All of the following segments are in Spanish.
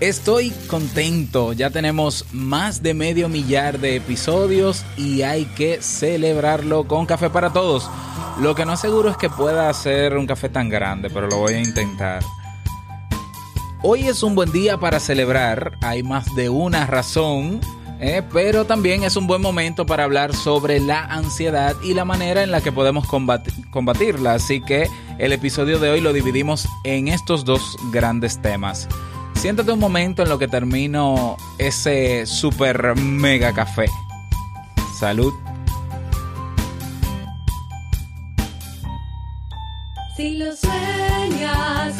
Estoy contento, ya tenemos más de medio millar de episodios y hay que celebrarlo con Café para Todos. Lo que no aseguro es que pueda hacer un café tan grande, pero lo voy a intentar. Hoy es un buen día para celebrar, hay más de una razón, ¿eh? pero también es un buen momento para hablar sobre la ansiedad y la manera en la que podemos combatirla. Así que el episodio de hoy lo dividimos en estos dos grandes temas. Siéntate un momento en lo que termino ese super mega café. Salud. Si lo sueñas,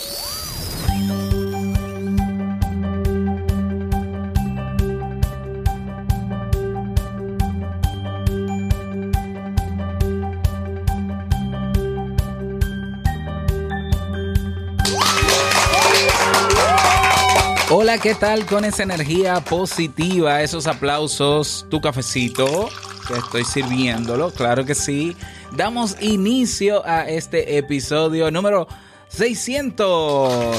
Hola, ¿qué tal con esa energía positiva, esos aplausos, tu cafecito? Que estoy sirviéndolo, claro que sí. Damos inicio a este episodio número 600.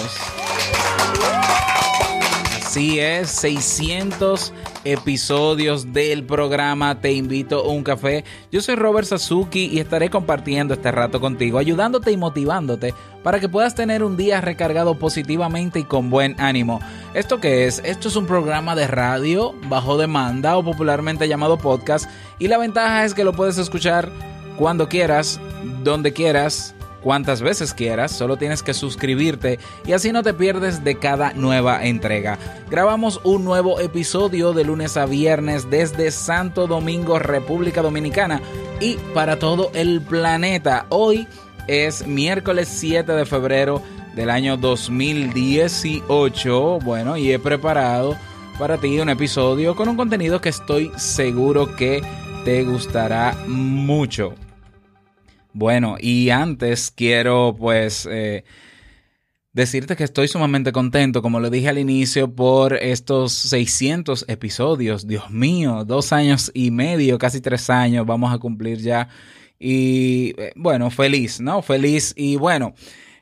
Así es, 600 episodios del programa Te invito a un café. Yo soy Robert Sasuki y estaré compartiendo este rato contigo, ayudándote y motivándote para que puedas tener un día recargado positivamente y con buen ánimo. ¿Esto qué es? Esto es un programa de radio bajo demanda o popularmente llamado podcast y la ventaja es que lo puedes escuchar cuando quieras, donde quieras, cuantas veces quieras, solo tienes que suscribirte y así no te pierdes de cada nueva entrega. Grabamos un nuevo episodio de lunes a viernes desde Santo Domingo, República Dominicana y para todo el planeta. Hoy es miércoles 7 de febrero del año 2018. Bueno, y he preparado para ti un episodio con un contenido que estoy seguro que te gustará mucho. Bueno, y antes quiero pues eh, decirte que estoy sumamente contento, como lo dije al inicio, por estos 600 episodios. Dios mío, dos años y medio, casi tres años vamos a cumplir ya. Y eh, bueno, feliz, ¿no? Feliz y bueno.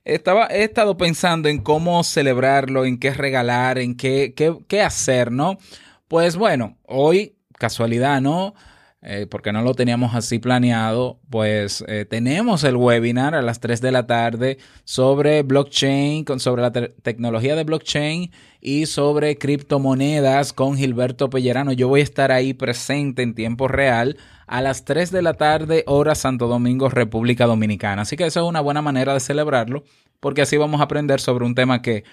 Estaba, he estado pensando en cómo celebrarlo, en qué regalar, en qué, qué, qué hacer, ¿no? Pues bueno, hoy, casualidad, ¿no? Eh, porque no lo teníamos así planeado, pues eh, tenemos el webinar a las 3 de la tarde sobre blockchain, con, sobre la te tecnología de blockchain y sobre criptomonedas con Gilberto Pellerano. Yo voy a estar ahí presente en tiempo real a las 3 de la tarde, hora Santo Domingo, República Dominicana. Así que eso es una buena manera de celebrarlo, porque así vamos a aprender sobre un tema que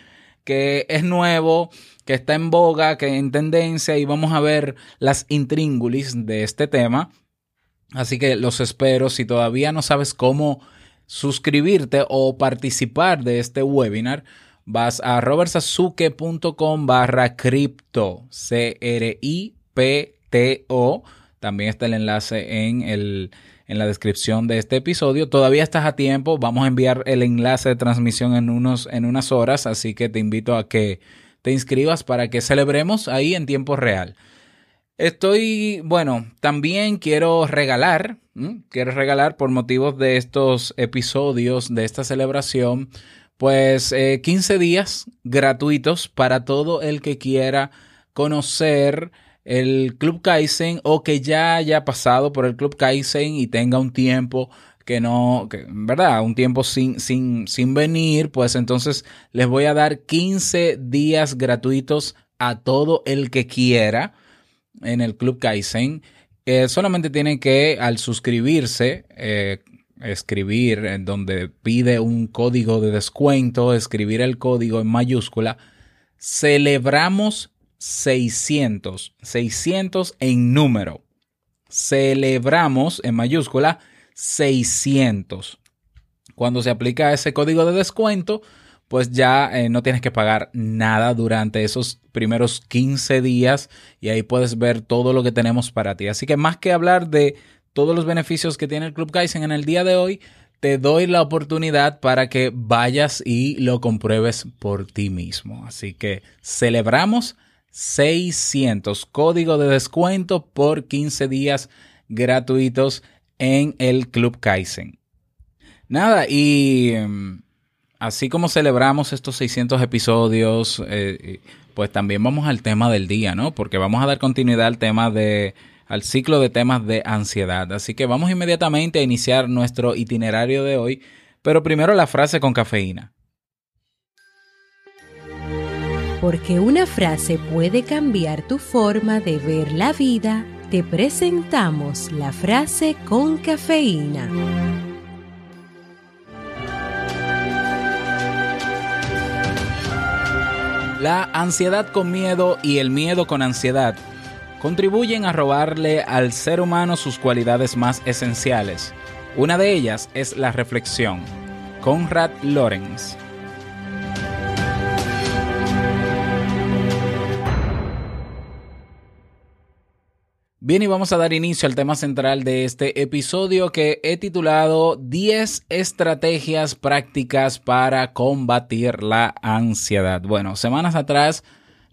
que es nuevo, que está en boga, que en tendencia y vamos a ver las intríngulis de este tema. Así que los espero. Si todavía no sabes cómo suscribirte o participar de este webinar, vas a robertsazuke.com barra cripto, C-R-I-P-T-O. También está el enlace en el, en la descripción de este episodio. Todavía estás a tiempo. Vamos a enviar el enlace de transmisión en, unos, en unas horas, así que te invito a que te inscribas para que celebremos ahí en tiempo real. Estoy, bueno, también quiero regalar, quiero regalar por motivos de estos episodios, de esta celebración, pues eh, 15 días gratuitos para todo el que quiera conocer el Club Kaizen o que ya haya pasado por el Club Kaizen y tenga un tiempo que no, que, ¿verdad? Un tiempo sin, sin, sin venir, pues entonces les voy a dar 15 días gratuitos a todo el que quiera en el Club Kaizen. Solamente tienen que, al suscribirse, eh, escribir en donde pide un código de descuento, escribir el código en mayúscula, celebramos 600, 600 en número. celebramos en mayúscula 600. Cuando se aplica ese código de descuento, pues ya eh, no tienes que pagar nada durante esos primeros 15 días y ahí puedes ver todo lo que tenemos para ti. Así que más que hablar de todos los beneficios que tiene el Club Kaizen en el día de hoy, te doy la oportunidad para que vayas y lo compruebes por ti mismo. Así que celebramos 600 código de descuento por 15 días gratuitos en el Club Kaizen. Nada, y em, así como celebramos estos 600 episodios, eh, pues también vamos al tema del día, ¿no? Porque vamos a dar continuidad al tema de al ciclo de temas de ansiedad. Así que vamos inmediatamente a iniciar nuestro itinerario de hoy, pero primero la frase con cafeína. Porque una frase puede cambiar tu forma de ver la vida, te presentamos la frase con cafeína. La ansiedad con miedo y el miedo con ansiedad contribuyen a robarle al ser humano sus cualidades más esenciales. Una de ellas es la reflexión. Conrad Lorenz. Bien, y vamos a dar inicio al tema central de este episodio que he titulado 10 estrategias prácticas para combatir la ansiedad. Bueno, semanas atrás,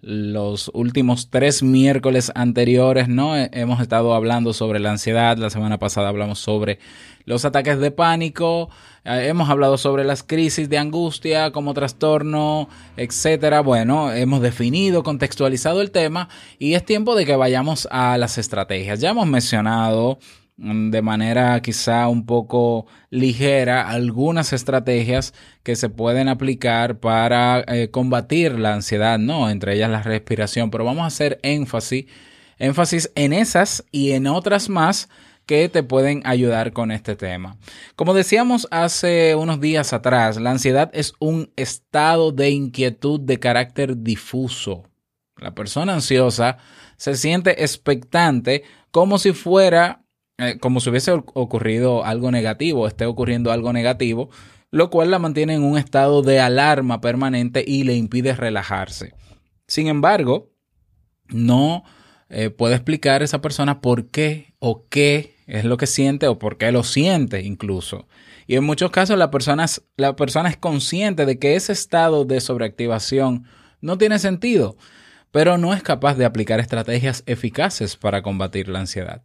los últimos tres miércoles anteriores, ¿no? Eh, Hemos estado hablando sobre la ansiedad, la semana pasada hablamos sobre los ataques de pánico, eh, hemos hablado sobre las crisis de angustia como trastorno, etcétera. Bueno, hemos definido, contextualizado el tema y es tiempo de que vayamos a las estrategias. Ya hemos mencionado de manera quizá un poco ligera algunas estrategias que se pueden aplicar para eh, combatir la ansiedad, ¿no? Entre ellas la respiración, pero vamos a hacer énfasis, énfasis en esas y en otras más que te pueden ayudar con este tema. Como decíamos hace unos días atrás, la ansiedad es un estado de inquietud de carácter difuso. La persona ansiosa se siente expectante como si fuera, eh, como si hubiese ocurrido algo negativo, esté ocurriendo algo negativo, lo cual la mantiene en un estado de alarma permanente y le impide relajarse. Sin embargo, no eh, puede explicar esa persona por qué o qué es lo que siente o por qué lo siente incluso. Y en muchos casos la persona, la persona es consciente de que ese estado de sobreactivación no tiene sentido, pero no es capaz de aplicar estrategias eficaces para combatir la ansiedad.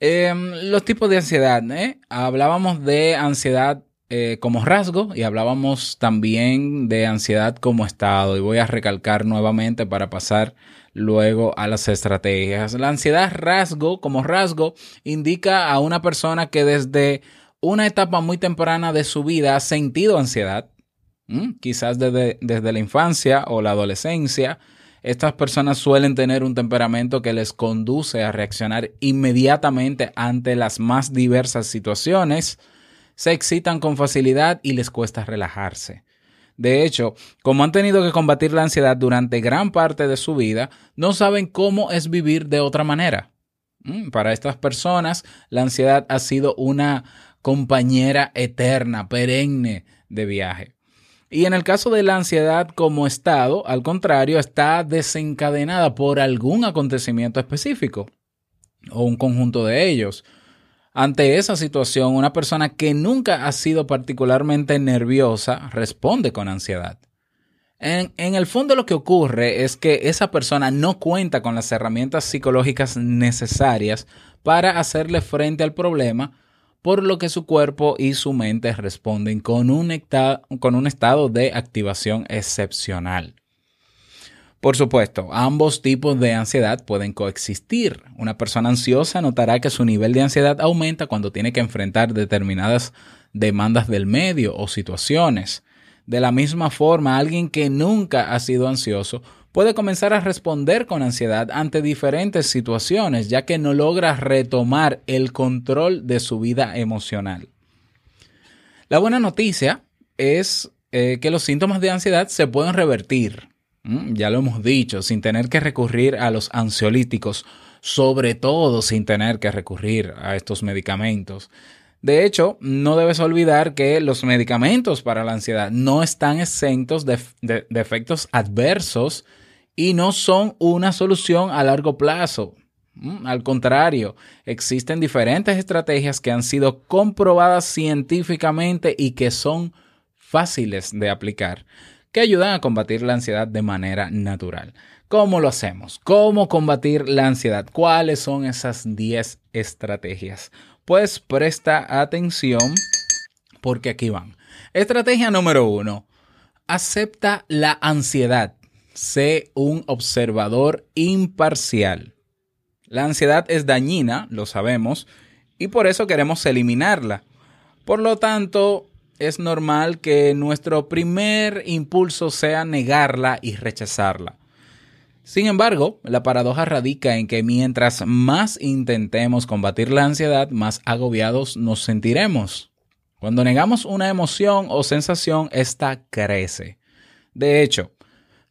Em, los tipos de ansiedad, ¿eh? Hablábamos de ansiedad eh, como rasgo y hablábamos también de ansiedad como estado. Y voy a recalcar nuevamente para pasar luego a las estrategias. La ansiedad rasgo como rasgo indica a una persona que desde una etapa muy temprana de su vida ha sentido ansiedad, quizás desde, desde la infancia o la adolescencia. Estas personas suelen tener un temperamento que les conduce a reaccionar inmediatamente ante las más diversas situaciones, se excitan con facilidad y les cuesta relajarse. De hecho, como han tenido que combatir la ansiedad durante gran parte de su vida, no saben cómo es vivir de otra manera. Mm, Para estas personas, la ansiedad ha sido una compañera eterna, perenne de viaje. Y en el caso de la ansiedad como estado, al contrario, está desencadenada por algún acontecimiento específico o un conjunto de ellos. Ante esa situación, una persona que nunca ha sido particularmente nerviosa responde con ansiedad. En, el fondo lo que ocurre es que esa persona no cuenta con las herramientas psicológicas necesarias para hacerle frente al problema, por lo que su cuerpo y su mente responden con un, con un estado de activación excepcional. Por supuesto, ambos tipos de ansiedad pueden coexistir. Una persona ansiosa notará que su nivel de ansiedad aumenta cuando tiene que enfrentar determinadas demandas del medio o situaciones. De la misma forma, alguien que nunca ha sido ansioso puede comenzar a responder con ansiedad ante diferentes situaciones, ya que no logra retomar el control de su vida emocional. La buena noticia es eh, que los síntomas de ansiedad se pueden revertir. Ya lo hemos dicho, sin tener que recurrir a los ansiolíticos, sobre todo sin tener que recurrir a estos medicamentos. De hecho, no debes olvidar que los medicamentos para la ansiedad no están exentos de efectos adversos y no son una solución a largo plazo. Mm, Al contrario, existen diferentes estrategias que han sido comprobadas científicamente y que son fáciles de aplicar, que ayudan a combatir la ansiedad de manera natural. ¿Cómo lo hacemos? ¿Cómo combatir la ansiedad? ¿Cuáles son esas 10 estrategias? Pues presta atención porque aquí van. Estrategia número uno. Acepta la ansiedad. Sé un observador imparcial. La ansiedad es dañina, lo sabemos, y por eso queremos eliminarla. Por lo tanto, es normal que nuestro primer impulso sea negarla y rechazarla. Sin embargo, la paradoja radica en que mientras más intentemos combatir la ansiedad, más agobiados nos sentiremos. Cuando negamos una emoción o sensación, esta crece. De hecho,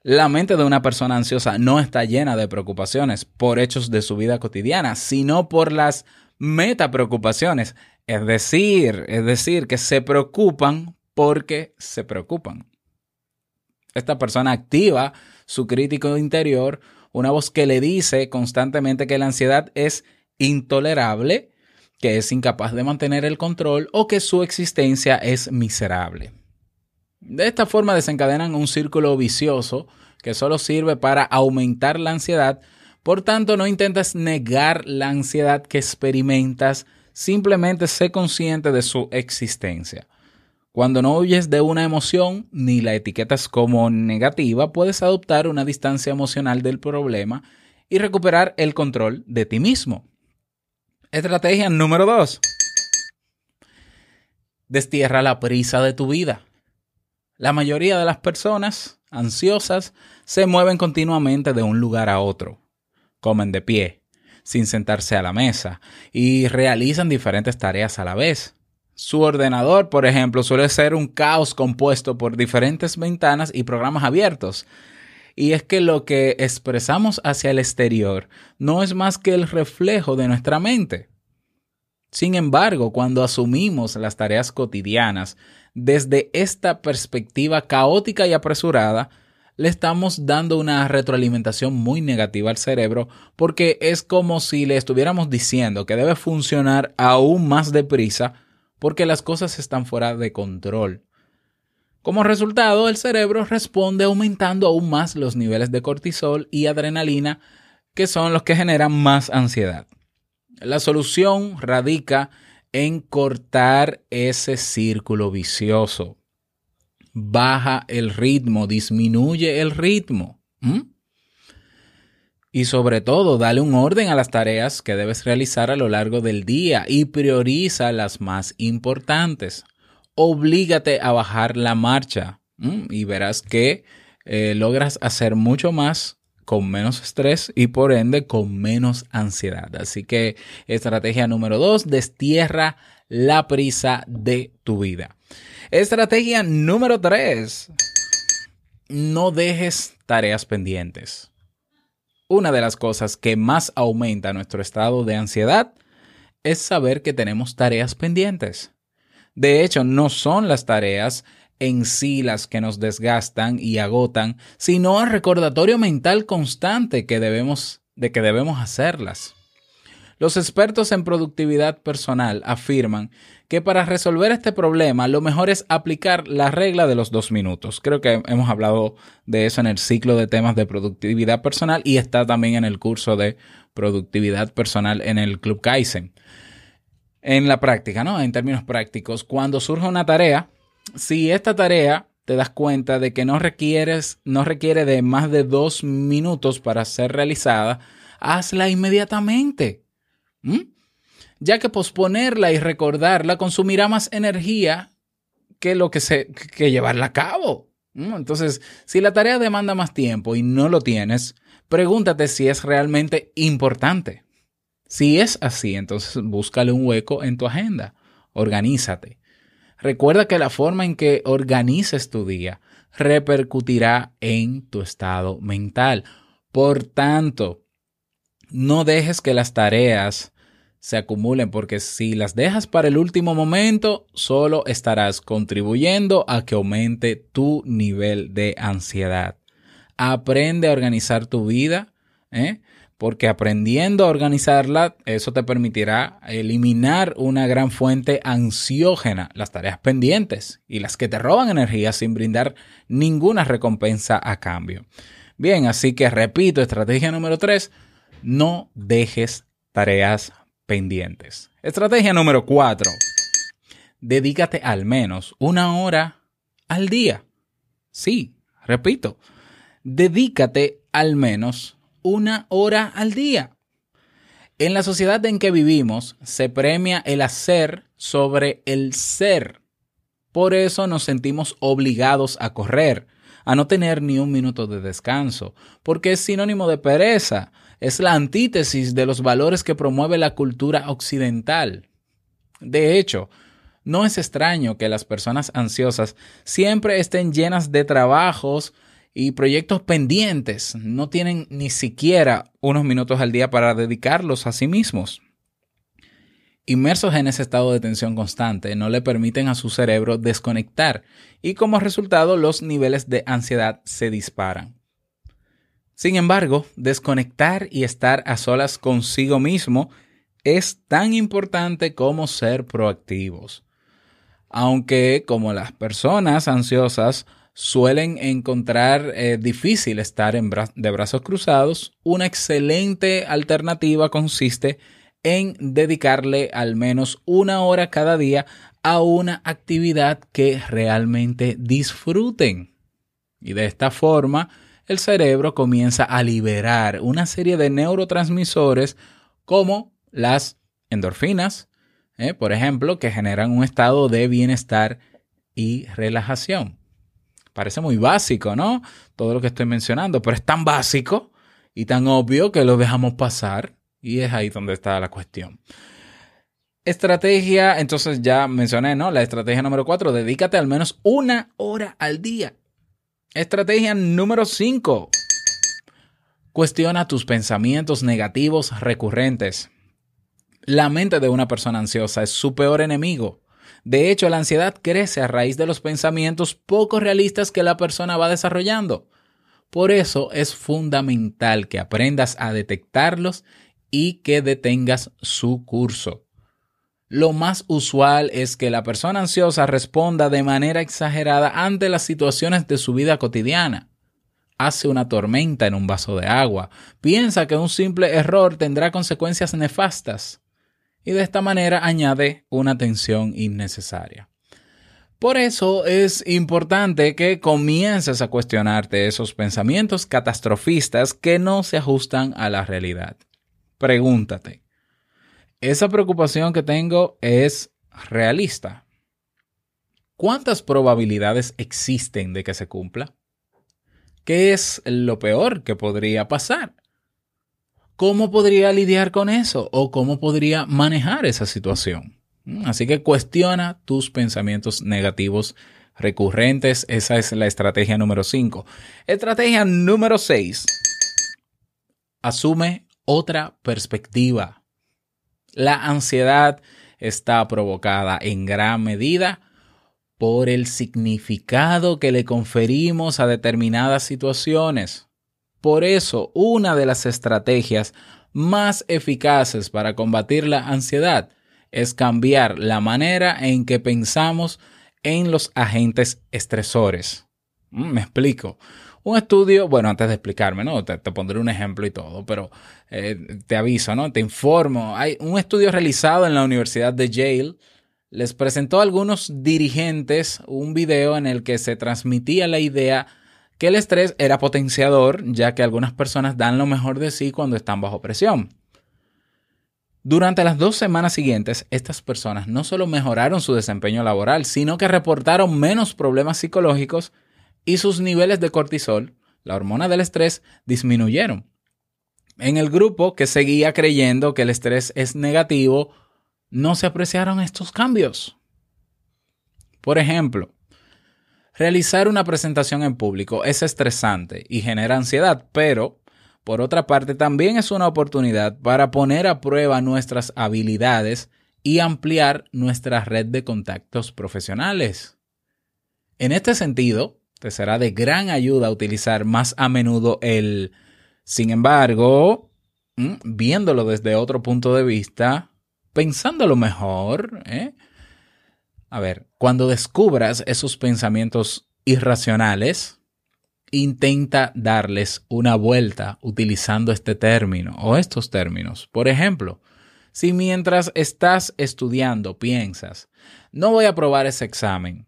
la mente de una persona ansiosa no está llena de preocupaciones por hechos de su vida cotidiana, sino por las metapreocupaciones. Es decir, es decir, que se preocupan porque se preocupan. Esta persona activa su crítico interior, una voz que le dice constantemente que la ansiedad es intolerable, que es incapaz de mantener el control o que su existencia es miserable. De esta forma desencadenan un círculo vicioso que solo sirve para aumentar la ansiedad. Por tanto, no intentes negar la ansiedad que experimentas, simplemente sé consciente de su existencia. Cuando no huyes de una emoción ni la etiquetas como negativa, puedes adoptar una distancia emocional del problema y recuperar el control de ti mismo. Estrategia número 2. Destierra la prisa de tu vida. La mayoría de las personas ansiosas se mueven continuamente de un lugar a otro. Comen de pie, sin sentarse a la mesa, y realizan diferentes tareas a la vez. Su ordenador, por ejemplo, suele ser un caos compuesto por diferentes ventanas y programas abiertos. Y es que lo que expresamos hacia el exterior no es más que el reflejo de nuestra mente. Sin embargo, cuando asumimos las tareas cotidianas desde esta perspectiva caótica y apresurada, le estamos dando una retroalimentación muy negativa al cerebro porque es como si le estuviéramos diciendo que debe funcionar aún más deprisa porque las cosas están fuera de control. Como resultado, el cerebro responde aumentando aún más los niveles de cortisol y adrenalina, que son los que generan más ansiedad. La solución radica en cortar ese círculo vicioso. Baja el ritmo, disminuye el ritmo. Y sobre todo, dale un orden a las tareas que debes realizar a lo largo del día y prioriza las más importantes. Oblígate a bajar la marcha y verás que eh, logras hacer mucho más con menos estrés y por ende con menos ansiedad. Así que estrategia número dos, destierra la prisa de tu vida. Estrategia número tres, no dejes tareas pendientes. Una de las cosas que más aumenta nuestro estado de ansiedad es saber que tenemos tareas pendientes. De hecho, no son las tareas en sí las que nos desgastan y agotan, sino el recordatorio mental constante que debemos, de que debemos hacerlas. Los expertos en productividad personal afirman que para resolver este problema lo mejor es aplicar la regla de los dos minutos. Creo que hemos hablado de eso en el ciclo de temas de productividad personal y está también en el curso de productividad personal en el Club Kaizen. En la práctica, ¿no? En términos prácticos, cuando surge una tarea, si esta tarea te das cuenta de que no requieres, no requiere de más de dos minutos para ser realizada, hazla inmediatamente. ¿Mm? Ya que posponerla y recordarla consumirá más energía que lo que se que llevarla a cabo. ¿Mm? Entonces, si la tarea demanda más tiempo y no lo tienes, pregúntate si es realmente importante. Si es así, entonces búscale un hueco en tu agenda. Organízate. Recuerda que la forma en que organices tu día repercutirá en tu estado mental. Por tanto, no dejes que las tareas se acumulen porque si las dejas para el último momento, solo estarás contribuyendo a que aumente tu nivel de ansiedad. Aprende a organizar tu vida, ¿eh? Porque aprendiendo a organizarla, eso te permitirá eliminar una gran fuente ansiógena, las tareas pendientes y las que te roban energía sin brindar ninguna recompensa a cambio. Bien, así que repito, estrategia número 3, no dejes tareas pendientes. Estrategia número 4. Dedícate al menos una hora al día. Sí, repito, dedícate al menos una hora al día. En la sociedad en que vivimos se premia el hacer sobre el ser. Por eso nos sentimos obligados a correr, a no tener ni un minuto de descanso, porque es sinónimo de pereza, es la antítesis de los valores que promueve la cultura occidental. De hecho, no es extraño que las personas ansiosas siempre estén llenas de trabajos y proyectos pendientes. No tienen ni siquiera unos minutos al día para dedicarlos a sí mismos. Inmersos en ese estado de tensión constante, no le permiten a su cerebro desconectar y como resultado los niveles de ansiedad se disparan. Sin embargo, desconectar y estar a solas consigo mismo es tan importante como ser proactivos. Aunque como las personas ansiosas suelen encontrar eh, difícil estar de brazos cruzados, una excelente alternativa consiste en dedicarle al menos una hora cada día a una actividad que realmente disfruten. Y de esta forma, el cerebro comienza a liberar una serie de neurotransmisores como las endorfinas, ¿eh? por ejemplo, que generan un estado de bienestar y relajación. Parece muy básico, ¿no? Todo lo que estoy mencionando, pero es tan básico y tan obvio que lo dejamos pasar y es ahí donde está la cuestión. Estrategia, entonces ya mencioné, ¿no? La estrategia número cuatro, dedícate al menos una hora al día. Estrategia número 5. Cuestiona tus pensamientos negativos recurrentes. La mente de una persona ansiosa es su peor enemigo. De hecho, la ansiedad crece a raíz de los pensamientos poco realistas que la persona va desarrollando. Por eso es fundamental que aprendas a detectarlos y que detengas su curso. Lo más usual es que la persona ansiosa responda de manera exagerada ante las situaciones de su vida cotidiana. Hace una tormenta en un vaso de agua, piensa que un simple error tendrá consecuencias nefastas y de esta manera añade una tensión innecesaria. Por eso es importante que comiences a cuestionarte esos pensamientos catastrofistas que no se ajustan a la realidad. Pregúntate, ¿esa preocupación que tengo es realista? ¿Cuántas probabilidades existen de que se cumpla? ¿Qué es lo peor que podría pasar? ¿Cómo podría lidiar con eso? ¿O cómo podría manejar esa situación? Mm, Así que cuestiona tus pensamientos negativos recurrentes. Esa es la estrategia número 5. Estrategia número 6. Asume otra perspectiva. La ansiedad está provocada en gran medida por el significado que le conferimos a determinadas situaciones. Por eso, una de las estrategias más eficaces para combatir la ansiedad es cambiar la manera en que pensamos en los agentes estresores. Mm, Me explico. Un estudio, bueno, antes de explicarme, ¿no? Te, pondré un ejemplo y todo, pero eh, te aviso, ¿no? Te informo. Hay un estudio realizado en la Universidad de Yale. Les presentó a algunos dirigentes un video en el que se transmitía la idea que el estrés era potenciador, ya que algunas personas dan lo mejor de sí cuando están bajo presión. Durante las dos semanas siguientes, estas personas no solo mejoraron su desempeño laboral, sino que reportaron menos problemas psicológicos y sus niveles de cortisol, la hormona del estrés, disminuyeron. En el grupo que seguía creyendo que el estrés es negativo, no se apreciaron estos cambios. Por ejemplo, realizar una presentación en público es estresante y genera ansiedad, pero por otra parte, también es una oportunidad para poner a prueba nuestras habilidades y ampliar nuestra red de contactos profesionales. En este sentido, te será de gran ayuda utilizar más a menudo el sin embargo, mm, viéndolo desde otro punto de vista, pensándolo mejor, ¿eh? A ver, cuando descubras esos pensamientos irracionales, intenta darles una vuelta utilizando este término o estos términos. Por ejemplo, si mientras estás estudiando piensas, no voy a probar ese examen,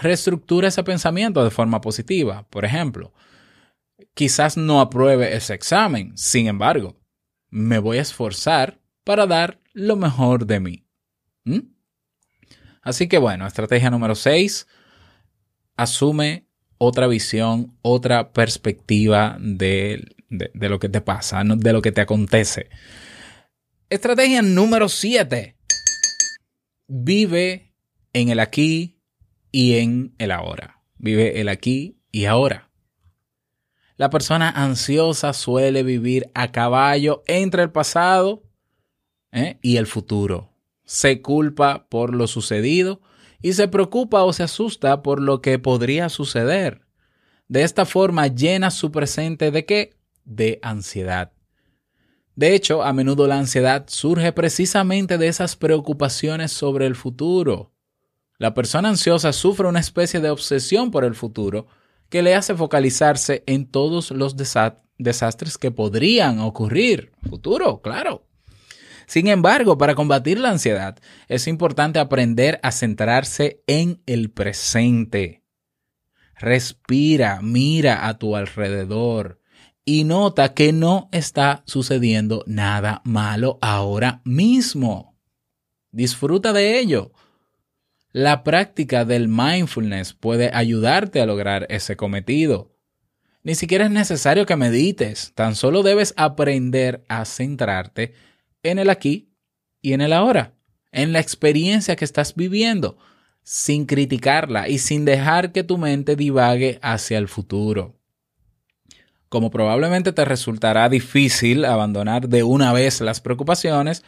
reestructura ese pensamiento de forma positiva. Por ejemplo, quizás no apruebe ese examen, sin embargo, me voy a esforzar para dar lo mejor de mí. Así que bueno, estrategia número 6, asume otra visión, otra perspectiva de, de, lo que te pasa, de lo que te acontece. Estrategia número 7. Vive en el aquí y en el ahora. Vive el aquí y ahora. La persona ansiosa suele vivir a caballo entre el pasado ¿eh? y el futuro. Se culpa por lo sucedido y se preocupa o se asusta por lo que podría suceder. De esta forma llena su presente de qué? De ansiedad. De hecho, a menudo la ansiedad surge precisamente de esas preocupaciones sobre el futuro. La persona ansiosa sufre una especie de obsesión por el futuro que le hace focalizarse en todos los desa desastres que podrían ocurrir. Futuro, claro. Sin embargo, para combatir la ansiedad es importante aprender a centrarse en el presente. Respira, mira a tu alrededor y nota que no está sucediendo nada malo ahora mismo. Disfruta de ello. La práctica del mindfulness puede ayudarte a lograr ese cometido. Ni siquiera es necesario que medites, tan solo debes aprender a centrarte en el aquí y en el ahora, en la experiencia que estás viviendo, sin criticarla y sin dejar que tu mente divague hacia el futuro. Como probablemente te resultará difícil abandonar de una vez las preocupaciones,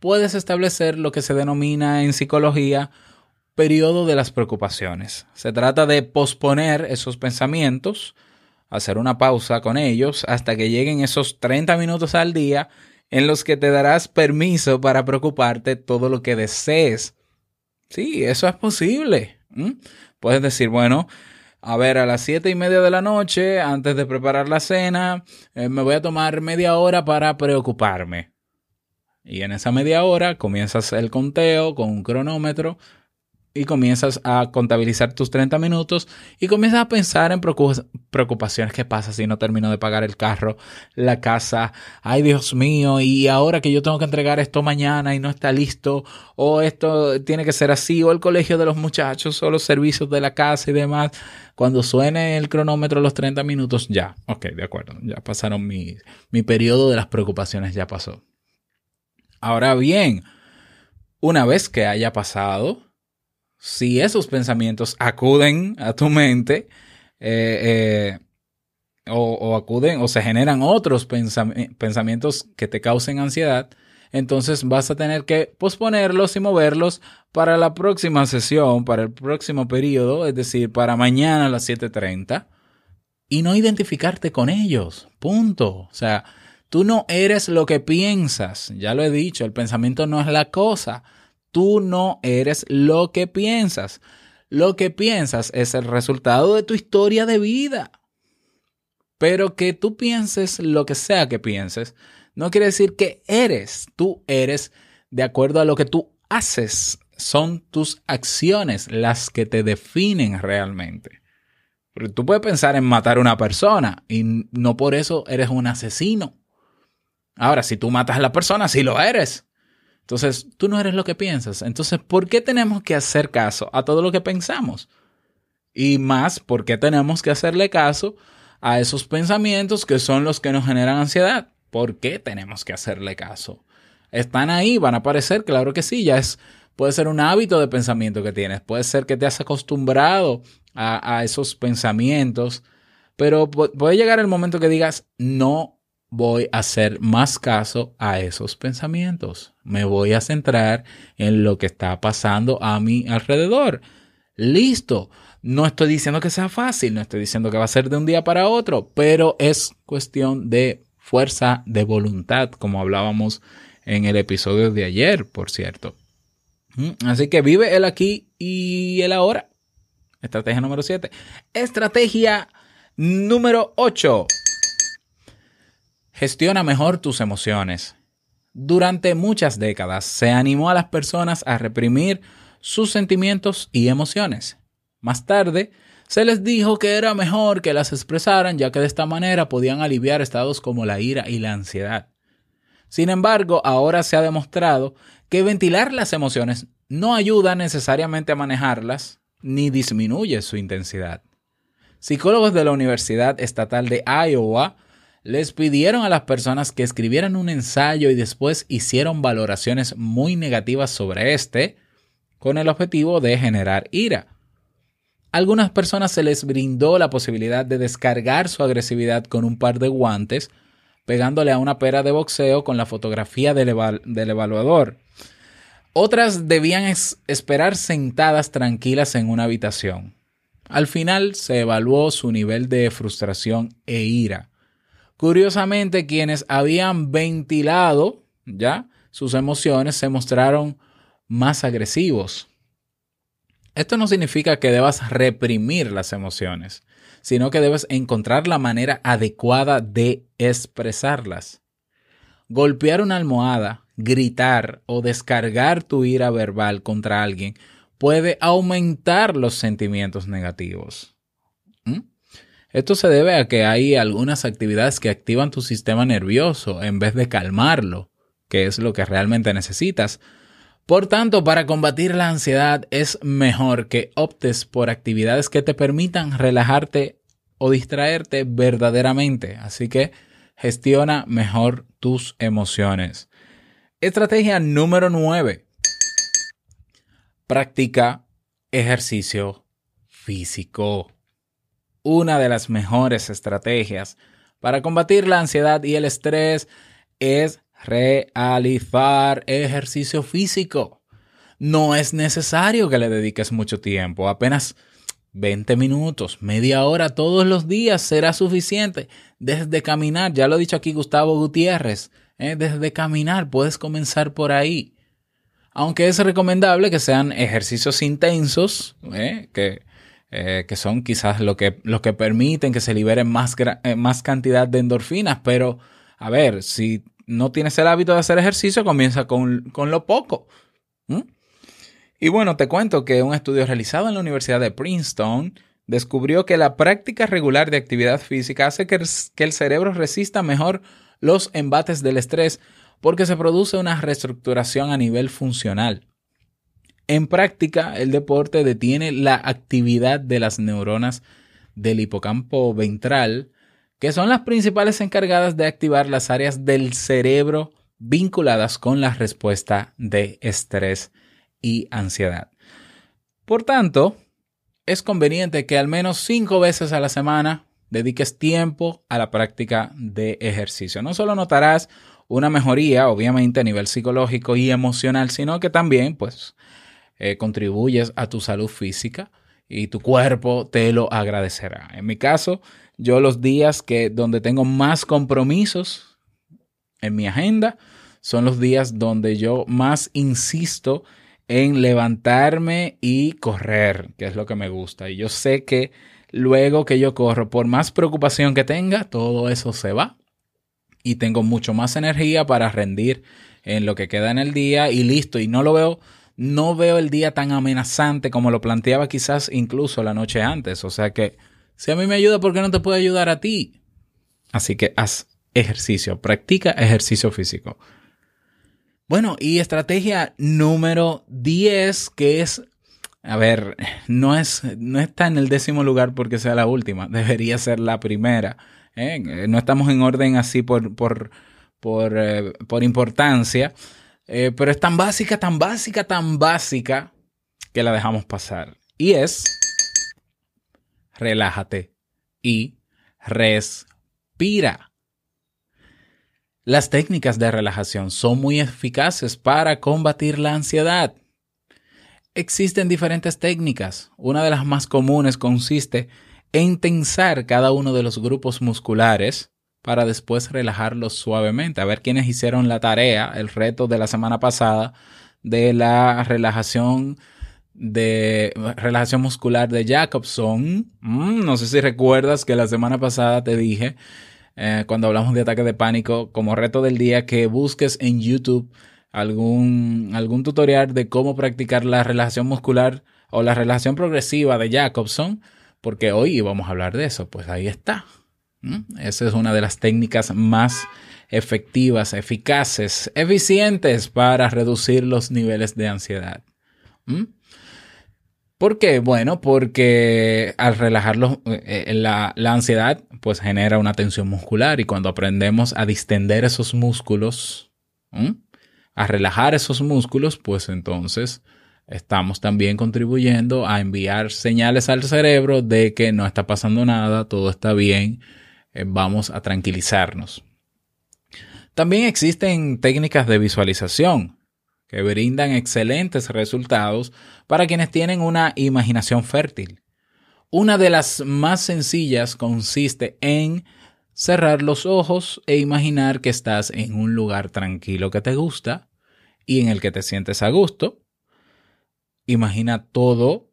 puedes establecer lo que se denomina en psicología periodo de las preocupaciones. Se trata de posponer esos pensamientos, hacer una pausa con ellos hasta que lleguen esos 30 minutos al día en los que te darás permiso para preocuparte todo lo que desees. Sí, eso es posible. Puedes decir, bueno, a ver, a las siete y media de la noche, antes de preparar la cena, eh, me voy a tomar media hora para preocuparme. Y en esa media hora comienzas el conteo con un cronómetro y comienzas a contabilizar tus 30 minutos y comienzas a pensar en preocupaciones. ¿Qué pasa si no termino de pagar el carro, la casa? Ay, Dios mío, y ahora que yo tengo que entregar esto mañana y no está listo, o esto tiene que ser así, o el colegio de los muchachos, o los servicios de la casa y demás. Cuando suene el cronómetro los 30 minutos, ya, ok, de acuerdo, ya pasaron mi, mi periodo de las preocupaciones, ya pasó. Ahora bien, una vez que haya pasado, si esos pensamientos acuden a tu mente eh, eh, o, acuden o se generan otros pensam pensamientos que te causen ansiedad, entonces vas a tener que posponerlos y moverlos para la próxima sesión, para el próximo periodo, es decir, para mañana a las 7.30, y no identificarte con ellos. Punto. O sea, tú no eres lo que piensas. Ya lo he dicho, el pensamiento no es la cosa. Tú no eres lo que piensas. Lo que piensas es el resultado de tu historia de vida. Pero que tú pienses lo que sea que pienses, no quiere decir que eres. Tú eres de acuerdo a lo que tú haces. Son tus acciones las que te definen realmente. Tú puedes pensar en matar a una persona y no por eso eres un asesino. Ahora, si tú matas a la persona, sí lo eres. Entonces, tú no eres lo que piensas. Entonces, ¿por qué tenemos que hacer caso a todo lo que pensamos? Y más, ¿por qué tenemos que hacerle caso a esos pensamientos que son los que nos generan ansiedad? ¿Por qué tenemos que hacerle caso? ¿Están ahí? ¿Van a aparecer? Claro que sí, ya es, puede ser un hábito de pensamiento que tienes, puede ser que te has acostumbrado a, a esos pensamientos, pero pu- puede llegar el momento que digas, no voy a hacer más caso a esos pensamientos. Me voy a centrar en lo que está pasando a mi alrededor. Listo. No estoy diciendo que sea fácil, no estoy diciendo que va a ser de un día para otro, pero es cuestión de fuerza de voluntad, como hablábamos en el episodio de ayer, por cierto. Mm, Así que vive el aquí y el ahora. Estrategia número 7. Estrategia número 8. Gestiona mejor tus emociones. Durante muchas décadas se animó a las personas a reprimir sus sentimientos y emociones. Más tarde, se les dijo que era mejor que las expresaran ya que de esta manera podían aliviar estados como la ira y la ansiedad. Sin embargo, ahora se ha demostrado que ventilar las emociones no ayuda necesariamente a manejarlas ni disminuye su intensidad. Psicólogos de la Universidad Estatal de Iowa les pidieron a las personas que escribieran un ensayo y después hicieron valoraciones muy negativas sobre este con el objetivo de generar ira. Algunas personas se les brindó la posibilidad de descargar su agresividad con un par de guantes, pegándole a una pera de boxeo con la fotografía del, eval- del evaluador. Otras debían es- esperar sentadas tranquilas en una habitación. Al final se evaluó su nivel de frustración e ira. Curiosamente, quienes habían ventilado ya sus emociones se mostraron más agresivos. Esto no significa que debas reprimir las emociones, sino que debes encontrar la manera adecuada de expresarlas. Golpear una almohada, gritar o descargar tu ira verbal contra alguien puede aumentar los sentimientos negativos. Esto se debe a que hay algunas actividades que activan tu sistema nervioso en vez de calmarlo, que es lo que realmente necesitas. Por tanto, para combatir la ansiedad es mejor que optes por actividades que te permitan relajarte o distraerte verdaderamente. Así que gestiona mejor tus emociones. Estrategia número 9. Practica ejercicio físico. Una de las mejores estrategias para combatir la ansiedad y el estrés es realizar ejercicio físico. No es necesario que le dediques mucho tiempo, apenas 20 minutos, media hora todos los días será suficiente. Desde caminar, ya lo ha dicho aquí Gustavo Gutiérrez, ¿eh? desde caminar puedes comenzar por ahí. Aunque es recomendable que sean ejercicios intensos, ¿eh? que, eh, que son quizás lo que, lo que permiten que se liberen más, eh, más cantidad de endorfinas, pero a ver, si no tienes el hábito de hacer ejercicio, comienza con, con lo poco. Y bueno, te cuento que un estudio realizado en la Universidad de Princeton descubrió que la práctica regular de actividad física hace que que el cerebro resista mejor los embates del estrés porque se produce una reestructuración a nivel funcional. En práctica, el deporte detiene la actividad de las neuronas del hipocampo ventral, que son las principales encargadas de activar las áreas del cerebro vinculadas con la respuesta de estrés y ansiedad. Por tanto, es conveniente que al menos cinco veces a la semana dediques tiempo a la práctica de ejercicio. No solo notarás una mejoría, obviamente, a nivel psicológico y emocional, sino que también, pues, eh, contribuyes a tu salud física y tu cuerpo te lo agradecerá. En mi caso, yo los días que donde tengo más compromisos en mi agenda son los días donde yo más insisto en levantarme y correr, que es lo que me gusta. Y yo sé que luego que yo corro, por más preocupación que tenga, todo eso se va y tengo mucho más energía para rendir en lo que queda en el día y listo. Y no lo veo, no veo el día tan amenazante como lo planteaba quizás incluso la noche antes. O sea que si a mí me ayuda, ¿por qué no te puede ayudar a ti? Así que haz ejercicio, practica ejercicio físico. Bueno, y estrategia número 10, que es, a ver, no, es, no está en el décimo lugar porque sea la última, debería ser la primera. ¿eh? No estamos en orden así por, por, por, eh, por importancia, eh, pero es tan básica, tan básica, tan básica que la dejamos pasar. Y es, relájate y respira. Las técnicas de relajación son muy eficaces para combatir la ansiedad. Existen diferentes técnicas. Una de las más comunes consiste en tensar cada uno de los grupos musculares para después relajarlos suavemente. A ver quiénes hicieron la tarea, el reto de la semana pasada de la relajación de relajación muscular de Jacobson. Mm, no sé si recuerdas que la semana pasada te dije, eh, cuando hablamos de ataque de pánico, como reto del día, que busques en YouTube algún, algún tutorial de cómo practicar la relajación muscular o la relajación progresiva de Jacobson, porque hoy vamos a hablar de eso. Pues ahí está. ¿Mm? Esa es una de las técnicas más efectivas, eficaces, eficientes para reducir los niveles de ansiedad. ¿Mm? ¿Por qué? Bueno, porque al relajarlo, eh, la, la, ansiedad pues genera una tensión muscular y cuando aprendemos a distender esos músculos, ¿m? a relajar esos músculos, pues entonces estamos también contribuyendo a enviar señales al cerebro de que no está pasando nada, todo está bien, eh, vamos a tranquilizarnos. También existen técnicas de visualización que brindan excelentes resultados para quienes tienen una imaginación fértil. Una de las más sencillas consiste en cerrar los ojos e imaginar que estás en un lugar tranquilo que te gusta y en el que te sientes a gusto. Imagina todo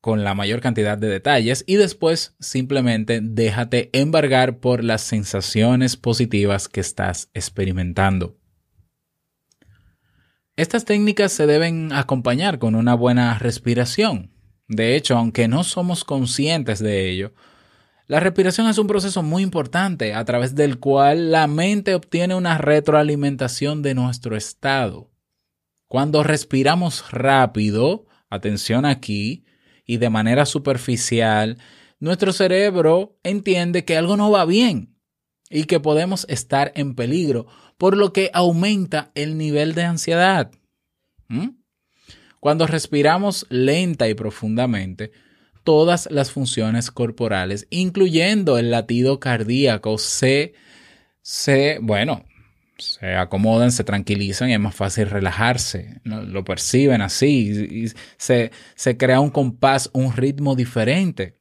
con la mayor cantidad de detalles y después simplemente déjate embargar por las sensaciones positivas que estás experimentando. Estas técnicas se deben acompañar con una buena respiración. De hecho, aunque no somos conscientes de ello, la respiración es un proceso muy importante a través del cual la mente obtiene una retroalimentación de nuestro estado. Cuando respiramos rápido, atención aquí, y de manera superficial, nuestro cerebro entiende que algo no va bien y que podemos estar en peligro, por lo que aumenta el nivel de ansiedad. Cuando respiramos lenta y profundamente, todas las funciones corporales, incluyendo el latido cardíaco, se, se, bueno, se acomodan, se tranquilizan y es más fácil relajarse. Lo perciben así y se, se crea un compás, un ritmo diferente.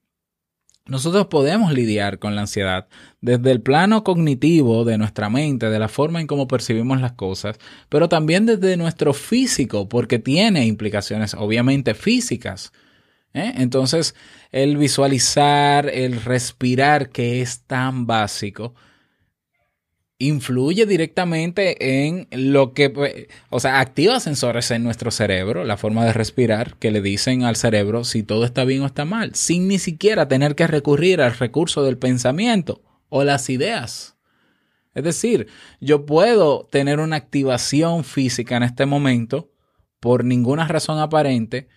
Nosotros podemos lidiar con la ansiedad desde el plano cognitivo de nuestra mente, de la forma en cómo percibimos las cosas, pero también desde nuestro físico, porque tiene implicaciones obviamente físicas. ¿eh? Entonces, el visualizar, el respirar, que es tan básico, influye directamente en lo que, o sea, activa sensores en nuestro cerebro, la forma de respirar, que le dicen al cerebro si todo está bien o está mal, sin ni siquiera tener que recurrir al recurso del pensamiento o las ideas. Es decir, yo puedo tener una activación física en este momento por ninguna razón aparente,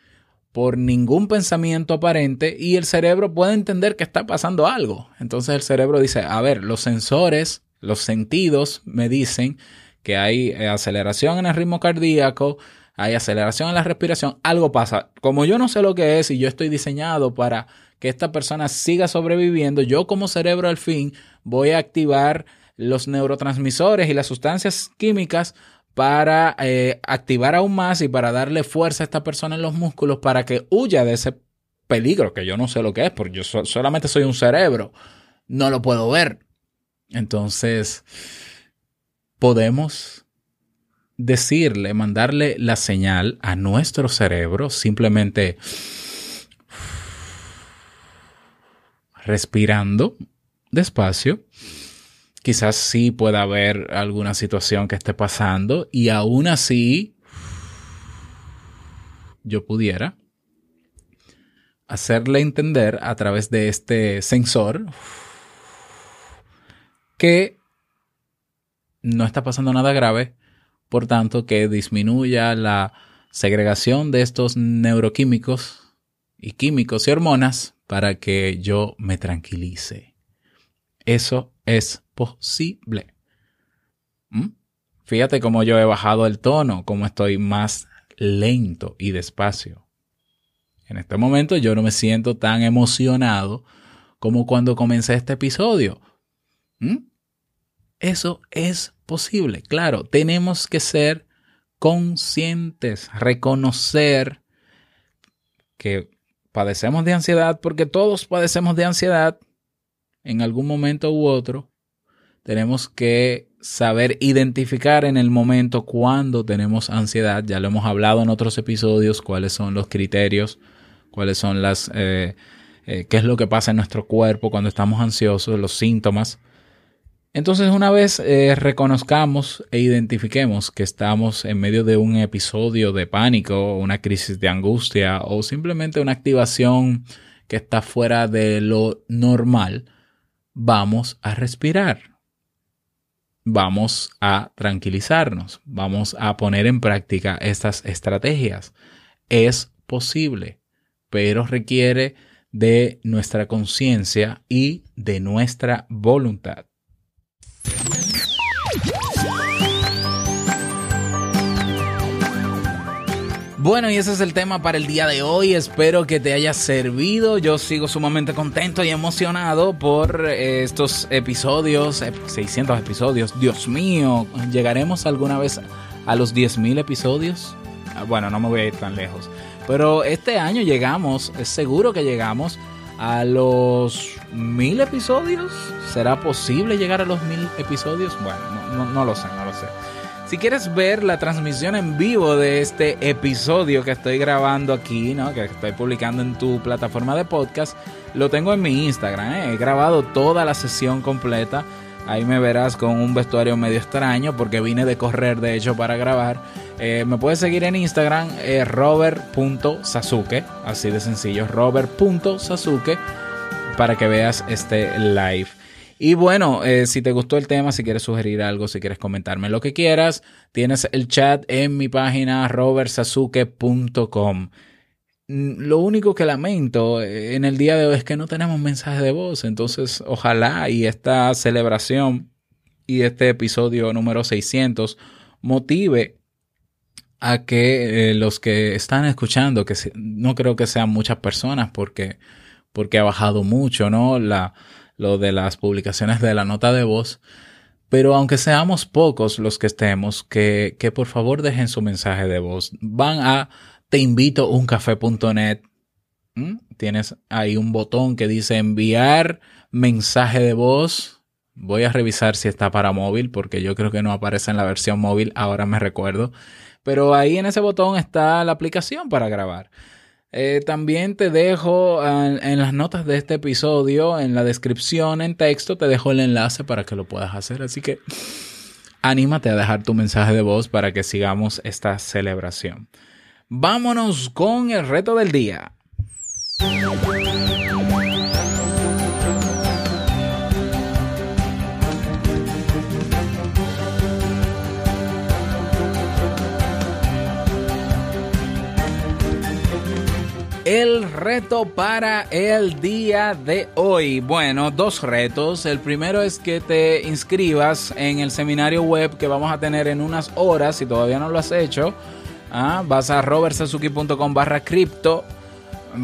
por ningún pensamiento aparente y el cerebro puede entender que está pasando algo. Entonces el cerebro dice, a ver, los sensores los sentidos me dicen que hay eh, aceleración en el ritmo cardíaco, hay aceleración en la respiración, algo pasa. Como yo no sé lo que es y yo estoy diseñado para que esta persona siga sobreviviendo, yo como cerebro al fin voy a activar los neurotransmisores y las sustancias químicas para eh, activar aún más y para darle fuerza a esta persona en los músculos para que huya de ese peligro, que yo no sé lo que es, porque yo so solamente soy un cerebro, no lo puedo ver, entonces, podemos decirle, mandarle la señal a nuestro cerebro simplemente respirando despacio. Quizás sí pueda haber alguna situación que esté pasando y aún así yo pudiera hacerle entender a través de este sensor que no está pasando nada grave, por tanto que disminuya la segregación de estos neuroquímicos y químicos y hormonas para que yo me tranquilice. Eso es posible. ¿Mm? Fíjate cómo yo he bajado el tono, cómo estoy más lento y despacio. En este momento yo no me siento tan emocionado como cuando comencé este episodio. ¿Mm? Eso es posible. Claro, tenemos que ser conscientes, reconocer que padecemos de ansiedad, porque todos padecemos de ansiedad en algún momento u otro. Tenemos que saber identificar en el momento cuando tenemos ansiedad. Ya lo hemos hablado en otros episodios, cuáles son los criterios, cuáles son las, eh, eh, qué es lo que pasa en nuestro cuerpo cuando estamos ansiosos, los síntomas. Entonces, una vez eh, reconozcamos e identifiquemos que estamos en medio de un episodio de pánico, una crisis de angustia o simplemente una activación que está fuera de lo normal, vamos a respirar. Vamos a tranquilizarnos, vamos a poner en práctica estas estrategias. Es posible, pero requiere de nuestra conciencia y de nuestra voluntad. Bueno, y ese es el tema para el día de hoy. Espero que te haya servido. Yo sigo sumamente contento y emocionado por eh, estos episodios, eh, 600 episodios. Dios mío, ¿llegaremos alguna vez a los 10.000 episodios? Ah, Bueno, no me voy a ir tan lejos. Pero este año llegamos, es seguro que llegamos a los mil episodios. ¿Será posible llegar a los mil episodios? Bueno, no, no- no lo sé, no lo sé. Si quieres ver la transmisión en vivo de este episodio que estoy grabando aquí, ¿no? que estoy publicando en tu plataforma de podcast, lo tengo en mi Instagram. ¿eh? He grabado toda la sesión completa. Ahí me verás con un vestuario medio extraño porque vine de correr, de hecho, para grabar. Eh, me puedes seguir en Instagram, eh, robert.sasuke, así de sencillo, robert.sasuke, para que veas este live. Y bueno, eh, si te gustó el tema, si quieres sugerir algo, si quieres comentarme lo que quieras, tienes el chat en mi página robertsasuke.com. Mm, Lo único que lamento eh, en el día de hoy es que no tenemos mensaje de voz, entonces ojalá y esta celebración y este episodio número 600 motive a que eh, los que están escuchando, que no creo que sean muchas personas porque, porque ha bajado mucho, ¿no? La, lo de las publicaciones de la nota de voz. Pero aunque seamos pocos los que estemos, que, que por favor dejen su mensaje de voz. Van a teinvitouncafé.net. ¿Mm? Tienes ahí un botón que dice enviar mensaje de voz. Voy a revisar si está para móvil, porque yo creo que no aparece en la versión móvil, ahora me recuerdo. Pero ahí en ese botón está la aplicación para grabar. Eh, también te dejo en, en las notas de este episodio, en la descripción, en texto, te dejo el enlace para que lo puedas hacer. Así que anímate a dejar tu mensaje de voz para que sigamos esta celebración. Vámonos con el reto del día. El reto para el día de hoy. Bueno, dos retos. El primero es que te inscribas en el seminario web que vamos a tener en unas horas. Si todavía no lo has hecho, ah, vas a robertsazuki.com barra cripto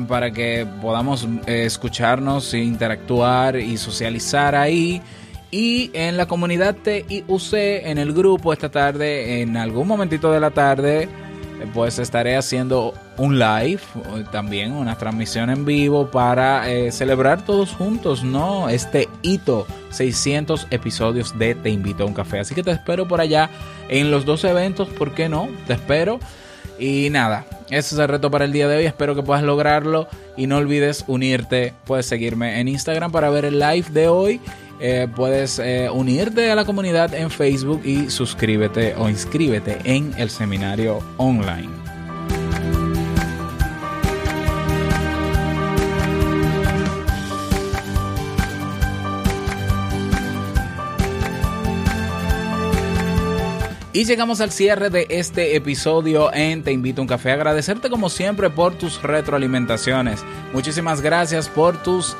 para que podamos eh, escucharnos, interactuar y socializar ahí. Y en la comunidad TIUC, en el grupo esta tarde, en algún momentito de la tarde, pues estaré haciendo un live, o también una transmisión en vivo para eh, celebrar todos juntos, ¿no? Este hito, 600 episodios de Te invito a un café. Así que te espero por allá en los dos eventos, ¿por qué no? Te espero. Y nada, ese es el reto para el día de hoy. Espero que puedas lograrlo y no olvides unirte. Puedes seguirme en Instagram para ver el live de hoy. Eh, puedes eh, unirte a la comunidad en Facebook y suscríbete o inscríbete en el seminario online. Y llegamos al cierre de este episodio en Te invito a un café. Agradecerte como siempre por tus retroalimentaciones. Muchísimas gracias por tus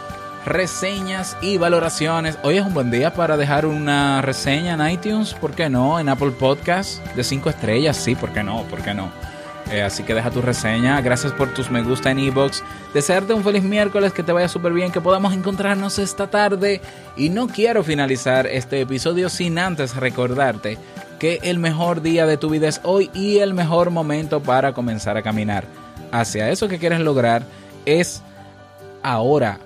reseñas y valoraciones. Hoy es un buen día para dejar una reseña en iTunes, ¿por qué no? En Apple Podcast de 5 estrellas, sí, ¿por qué no? ¿Por qué no? Eh, así que deja tu reseña. Gracias por tus me gusta en iBox. Desearte un feliz miércoles, que te vaya súper bien, que podamos encontrarnos esta tarde. Y no quiero finalizar este episodio sin antes recordarte que el mejor día de tu vida es hoy y el mejor momento para comenzar a caminar hacia eso que quieres lograr es ahora.